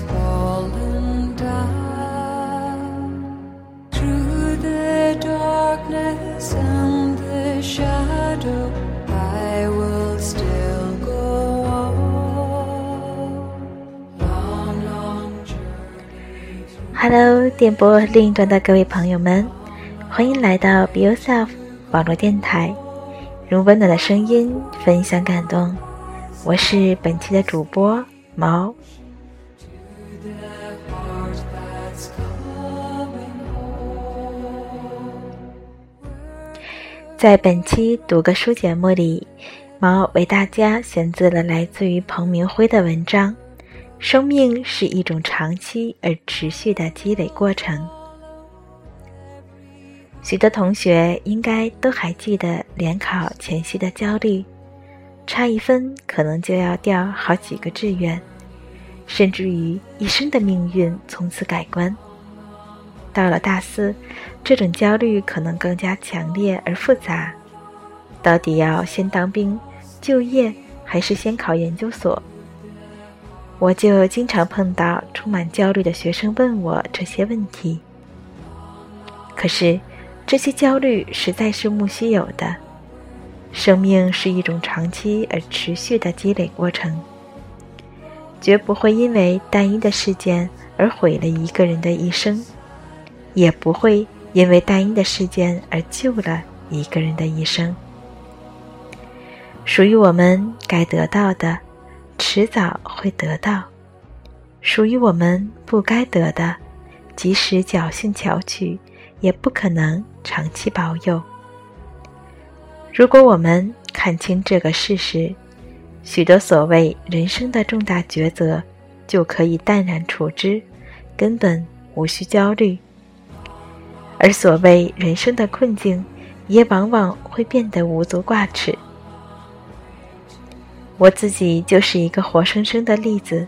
fallen down through the darkness and the shadow. I will still go on. hello，电波另一端的各位朋友们，欢迎来到 Be Yourself 网络电台，用温暖的声音分享感动。我是本期的主播毛。在本期读个书节目里，毛为大家选自了来自于彭明辉的文章《生命是一种长期而持续的积累过程》。许多同学应该都还记得联考前夕的焦虑，差一分可能就要掉好几个志愿，甚至于一生的命运从此改观。到了大四，这种焦虑可能更加强烈而复杂。到底要先当兵、就业，还是先考研究所？我就经常碰到充满焦虑的学生问我这些问题。可是，这些焦虑实在是莫须有的。生命是一种长期而持续的积累过程，绝不会因为单一的事件而毁了一个人的一生。也不会因为单一的事件而救了一个人的一生。属于我们该得到的，迟早会得到；属于我们不该得的，即使侥幸巧取，也不可能长期保有。如果我们看清这个事实，许多所谓人生的重大抉择就可以淡然处之，根本无需焦虑。而所谓人生的困境，也往往会变得无足挂齿。我自己就是一个活生生的例子。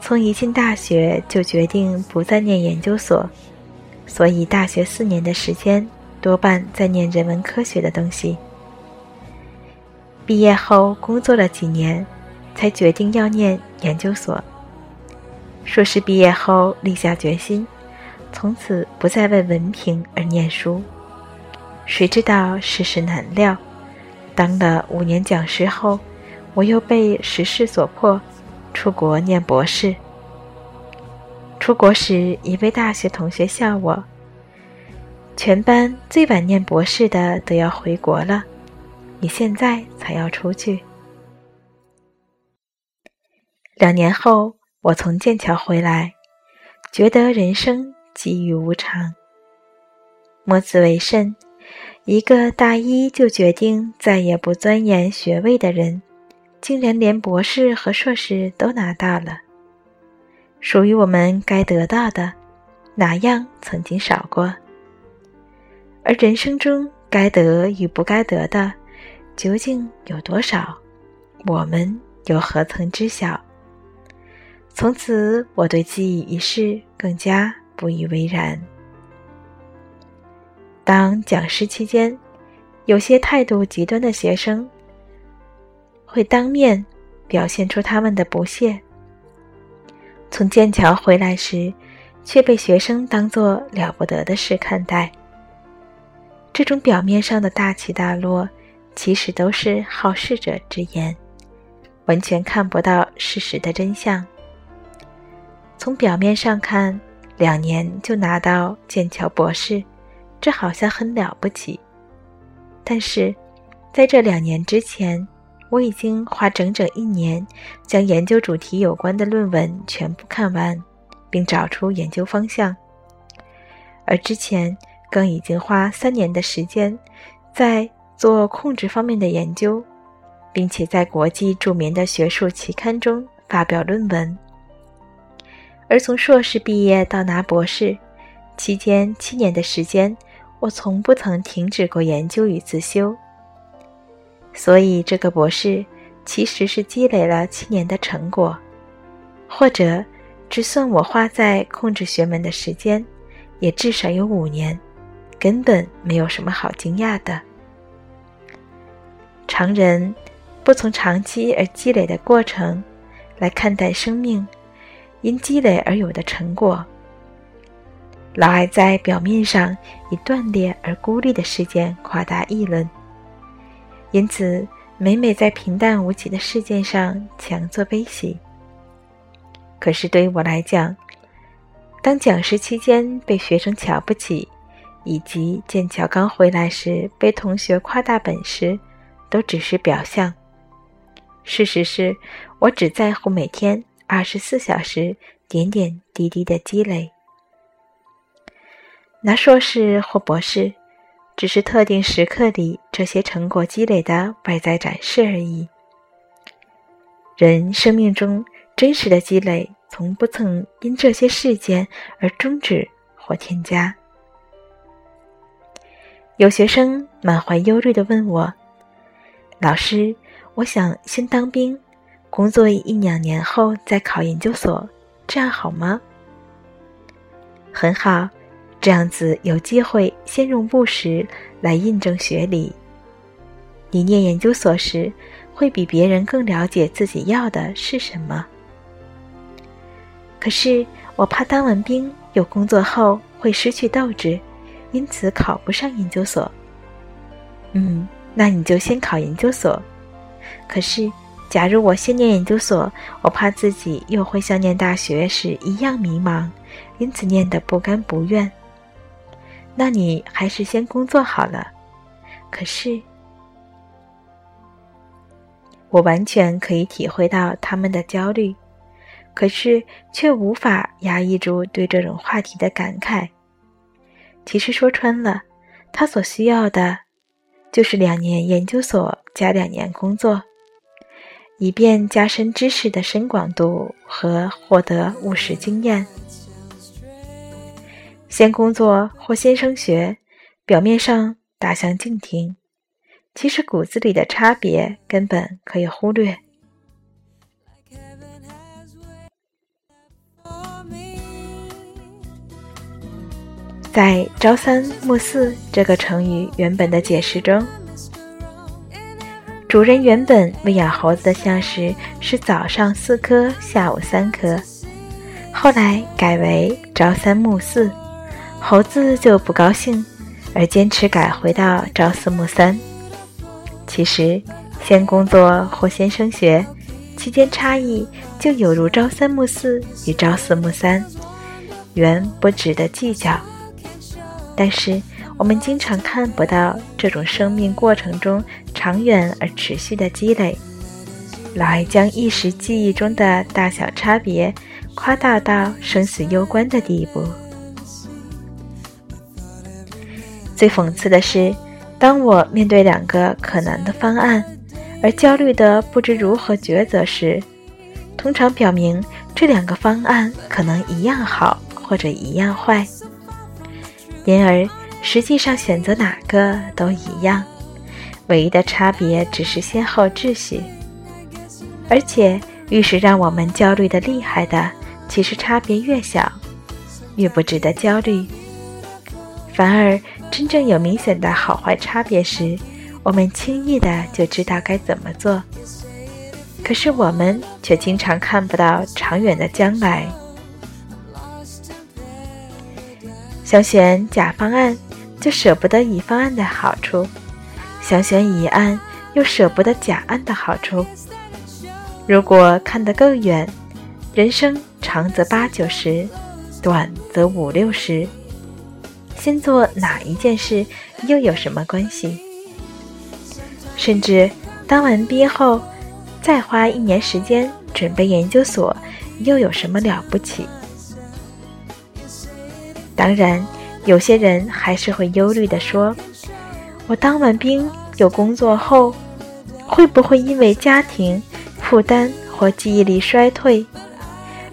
从一进大学就决定不再念研究所，所以大学四年的时间多半在念人文科学的东西。毕业后工作了几年，才决定要念研究所。硕士毕业后立下决心。从此不再为文凭而念书，谁知道世事难料，当了五年讲师后，我又被时势所迫，出国念博士。出国时，一位大学同学笑我：“全班最晚念博士的都要回国了，你现在才要出去。”两年后，我从剑桥回来，觉得人生。机遇无常，莫此为甚？一个大一就决定再也不钻研学位的人，竟然连博士和硕士都拿到了。属于我们该得到的，哪样曾经少过？而人生中该得与不该得的，究竟有多少？我们又何曾知晓？从此，我对记忆一事更加。不以为然。当讲师期间，有些态度极端的学生会当面表现出他们的不屑。从剑桥回来时，却被学生当作了不得的事看待。这种表面上的大起大落，其实都是好事者之言，完全看不到事实的真相。从表面上看，两年就拿到剑桥博士，这好像很了不起。但是，在这两年之前，我已经花整整一年将研究主题有关的论文全部看完，并找出研究方向。而之前更已经花三年的时间在做控制方面的研究，并且在国际著名的学术期刊中发表论文。而从硕士毕业到拿博士，期间七年的时间，我从不曾停止过研究与自修。所以，这个博士其实是积累了七年的成果，或者只算我花在控制学门的时间，也至少有五年，根本没有什么好惊讶的。常人不从长期而积累的过程来看待生命。因积累而有的成果，老爱在表面上以断裂而孤立的事件夸大议论，因此每每在平淡无奇的事件上强作悲喜。可是对于我来讲，当讲师期间被学生瞧不起，以及剑桥刚回来时被同学夸大本事，都只是表象。事实是我只在乎每天。二十四小时点点滴滴的积累，拿硕士或博士，只是特定时刻里这些成果积累的外在展示而已。人生命中真实的积累，从不曾因这些事件而终止或添加。有学生满怀忧虑的问我：“老师，我想先当兵。”工作一两年后再考研究所，这样好吗？很好，这样子有机会先用务实来印证学理。你念研究所时，会比别人更了解自己要的是什么。可是我怕当完兵有工作后会失去斗志，因此考不上研究所。嗯，那你就先考研究所。可是。假如我先念研究所，我怕自己又会像念大学时一样迷茫，因此念得不甘不愿。那你还是先工作好了。可是，我完全可以体会到他们的焦虑，可是却无法压抑住对这种话题的感慨。其实说穿了，他所需要的，就是两年研究所加两年工作。以便加深知识的深广度和获得务实经验。先工作或先升学，表面上大相径庭，其实骨子里的差别根本可以忽略。在“朝三暮四”这个成语原本的解释中。主人原本喂养猴子的相食是早上四颗，下午三颗，后来改为朝三暮四，猴子就不高兴，而坚持改回到朝四暮三。其实，先工作或先升学，期间差异就有如朝三暮四与朝四暮三，原不值得计较。但是。我们经常看不到这种生命过程中长远而持续的积累，老爱将一时记忆中的大小差别夸大到生死攸关的地步。最讽刺的是，当我面对两个可能的方案而焦虑的不知如何抉择时，通常表明这两个方案可能一样好或者一样坏，因而。实际上选择哪个都一样，唯一的差别只是先后秩序。而且，越是让我们焦虑的厉害的，其实差别越小，越不值得焦虑。反而，真正有明显的好坏差别时，我们轻易的就知道该怎么做。可是，我们却经常看不到长远的将来。想选甲方案。就舍不得乙方案的好处，想选乙案又舍不得甲案的好处。如果看得更远，人生长则八九十，短则五六十，先做哪一件事又有什么关系？甚至当完毕业后，再花一年时间准备研究所，又有什么了不起？当然。有些人还是会忧虑地说：“我当完兵有工作后，会不会因为家庭负担或记忆力衰退，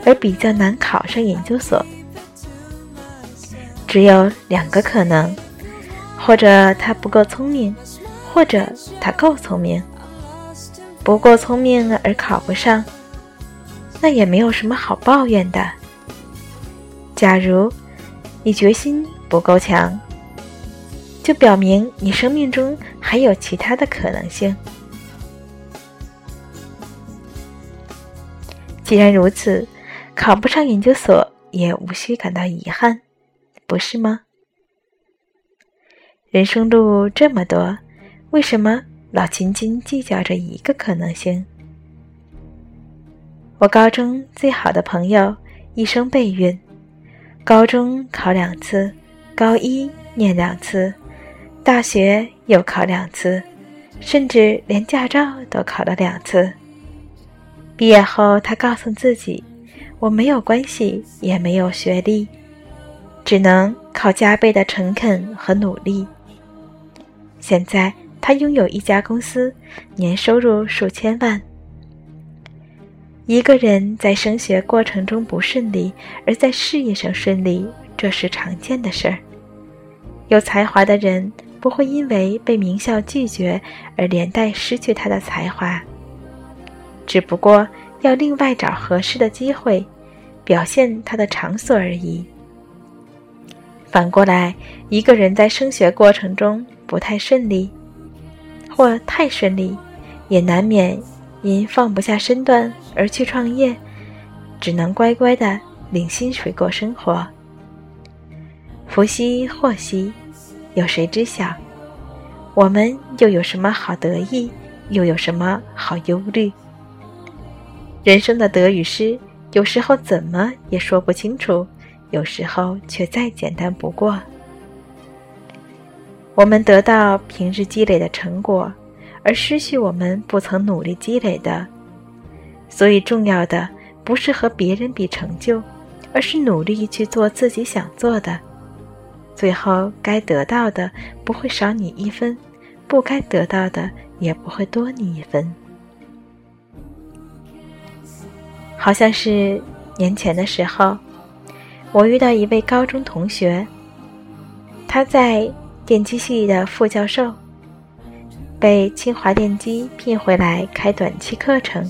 而比较难考上研究所？”只有两个可能：或者他不够聪明，或者他够聪明。不够聪明而考不上，那也没有什么好抱怨的。假如你决心。不够强，就表明你生命中还有其他的可能性。既然如此，考不上研究所也无需感到遗憾，不是吗？人生路这么多，为什么老斤斤计较着一个可能性？我高中最好的朋友一生备孕，高中考两次，高一念两次，大学又考两次，甚至连驾照都考了两次。毕业后，他告诉自己：“我没有关系，也没有学历，只能靠加倍的诚恳和努力。”现在，他拥有一家公司，年收入数千万。一个人在升学过程中不顺利，而在事业上顺利，这是常见的事儿。有才华的人不会因为被名校拒绝而连带失去他的才华。只不过要另外找合适的机会，表现他的场所而已。反过来，一个人在升学过程中不太顺利，或太顺利，也难免因放不下身段而去创业，只能乖乖的领薪水过生活。福兮祸兮，有谁知晓？我们又有什么好得意？又有什么好忧虑？人生的得与失，有时候怎么也说不清楚，有时候却再简单不过。我们得到平日积累的成果，而失去我们不曾努力积累的。所以，重要的不是和别人比成就，而是努力去做自己想做的。最后，该得到的不会少你一分，不该得到的也不会多你一分。好像是年前的时候，我遇到一位高中同学，他在电机系的副教授，被清华电机聘回来开短期课程。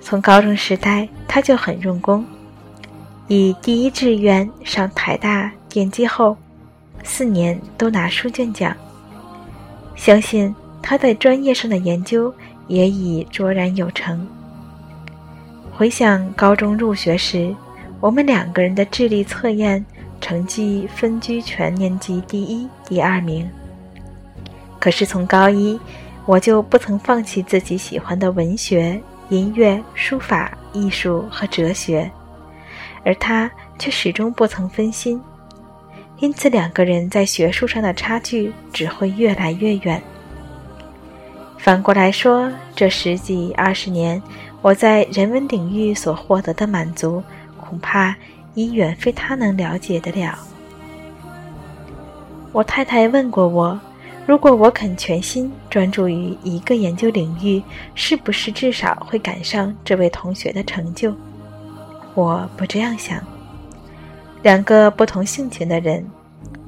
从高中时代他就很用功，以第一志愿上台大电机后，四年都拿书卷奖。相信他在专业上的研究也已卓然有成。回想高中入学时，我们两个人的智力测验成绩分居全年级第一、第二名。可是从高一，我就不曾放弃自己喜欢的文学、音乐、书法、艺术和哲学，而他却始终不曾分心。因此，两个人在学术上的差距只会越来越远。反过来说，这十几二十年。我在人文领域所获得的满足，恐怕已远非他能了解得了。我太太问过我，如果我肯全心专注于一个研究领域，是不是至少会赶上这位同学的成就？我不这样想。两个不同性情的人，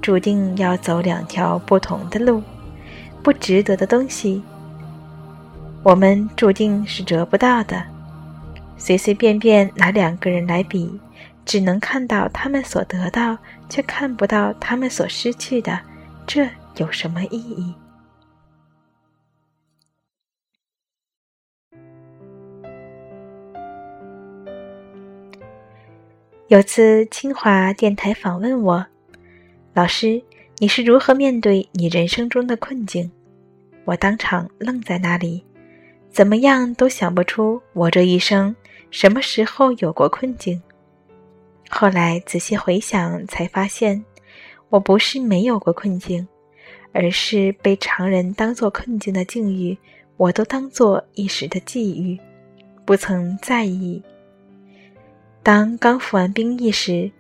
注定要走两条不同的路，不值得的东西。我们注定是得不到的。随随便便拿两个人来比，只能看到他们所得到，却看不到他们所失去的，这有什么意义？有次清华电台访问我，老师，你是如何面对你人生中的困境？我当场愣在那里。怎么样都想不出我这一生什么时候有过困境。后来仔细回想，才发现，我不是没有过困境，而是被常人当作困境的境遇，我都当作一时的际遇，不曾在意。当刚服完兵役时，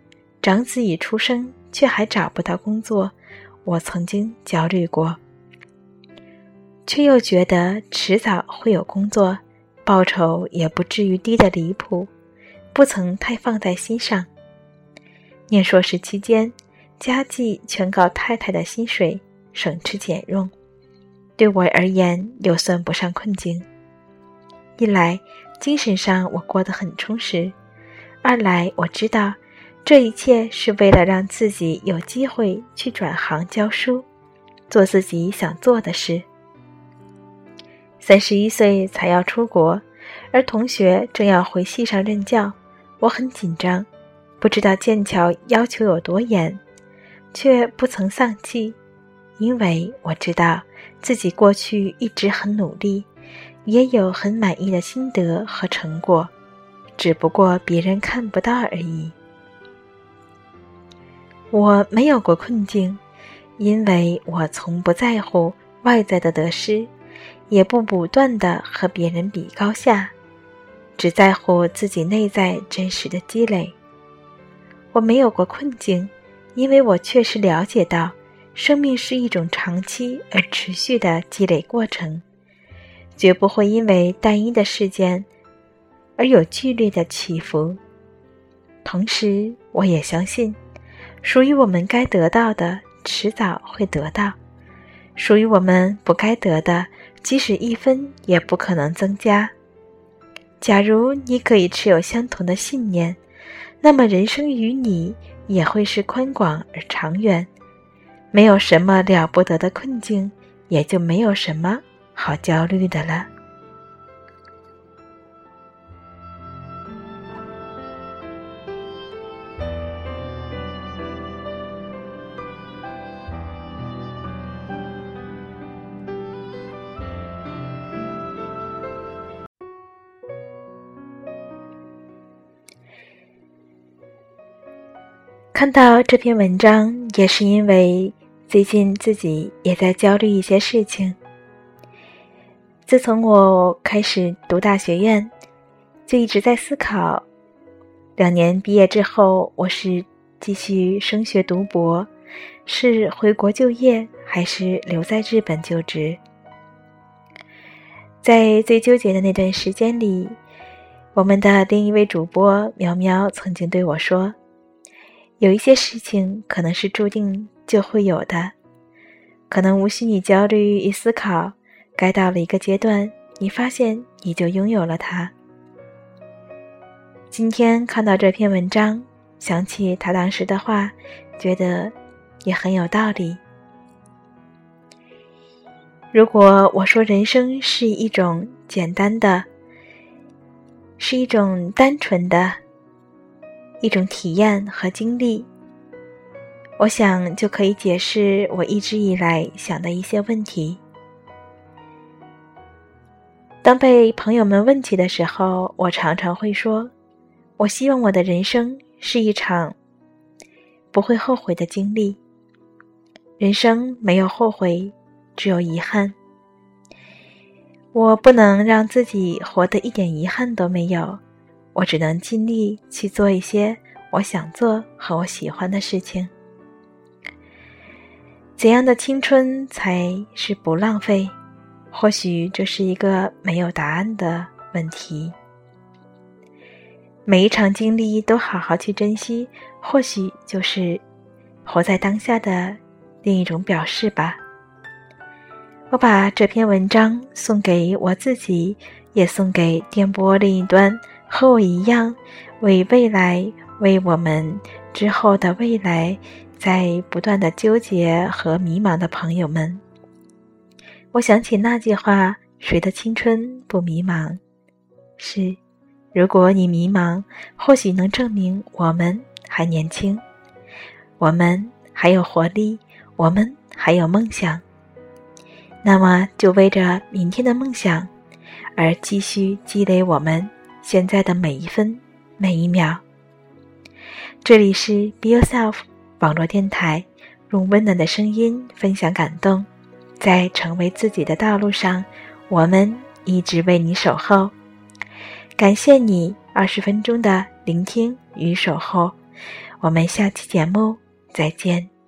长子已出生，却还找不到工作，我曾经焦虑过。却又觉得迟早会有工作，报酬也不至于低得离谱，不曾太放在心上。念硕士期间，家计全靠太太的薪水，省吃俭用，对我而言又算不上困境。一来，精神上我过得很充实；二来，我知道这一切是为了让自己有机会去转行教书，做自己想做的事。三十一岁才要出国，而同学正要回系上任教，我很紧张，不知道剑桥要求有多严，却不曾丧气，因为我知道自己过去一直很努力，也有很满意的心得和成果，只不过别人看不到而已。我没有过困境，因为我从不在乎外在的得失，也不不断的和别人比高下，只在乎自己内在真实的积累。我没有过困境，因为我确实了解到，生命是一种长期而持续的积累过程，绝不会因为单一的事件而有剧烈的起伏。同时，我也相信。属于我们该得到的，迟早会得到；属于我们不该得的，即使一分也不可能增加。假如你可以持有相同的信念，那么人生与你也会是宽广而长远。没有什么了不得的困境，也就没有什么好焦虑的了。看到这篇文章，也是因为最近自己也在焦虑一些事情。自从我开始读大学院，就一直在思考：两年毕业之后，我是继续升学读博，是回国就业，还是留在日本就职？在最纠结的那段时间里，我们的另一位主播苗苗曾经对我说。有一些事情可能是注定就会有的，可能无需你焦虑与思考，该到了一个阶段，你发现你就拥有了它。今天看到这篇文章，想起他当时的话，觉得也很有道理。如果我说人生是一种简单的，是一种单纯的。一种体验和经历，我想就可以解释我一直以来想的一些问题。当被朋友们问起的时候，我常常会说：“我希望我的人生是一场不会后悔的经历。人生没有后悔，只有遗憾。我不能让自己活得一点遗憾都没有。”我只能尽力去做一些我想做和我喜欢的事情。怎样的青春才是不浪费？或许这是一个没有答案的问题。每一场经历都好好去珍惜，或许就是活在当下的另一种表示吧。我把这篇文章送给我自己，也送给电波另一端。和我一样，为未来、为我们之后的未来，在不断的纠结和迷茫的朋友们，我想起那句话：“谁的青春不迷茫？”是，如果你迷茫，或许能证明我们还年轻，我们还有活力，我们还有梦想。那么，就为着明天的梦想，而继续积累我们。现在的每一分每一秒。这里是 Be Yourself 网络电台，用温暖的声音分享感动，在成为自己的道路上，我们一直为你守候。感谢你二十分钟的聆听与守候，我们下期节目再见。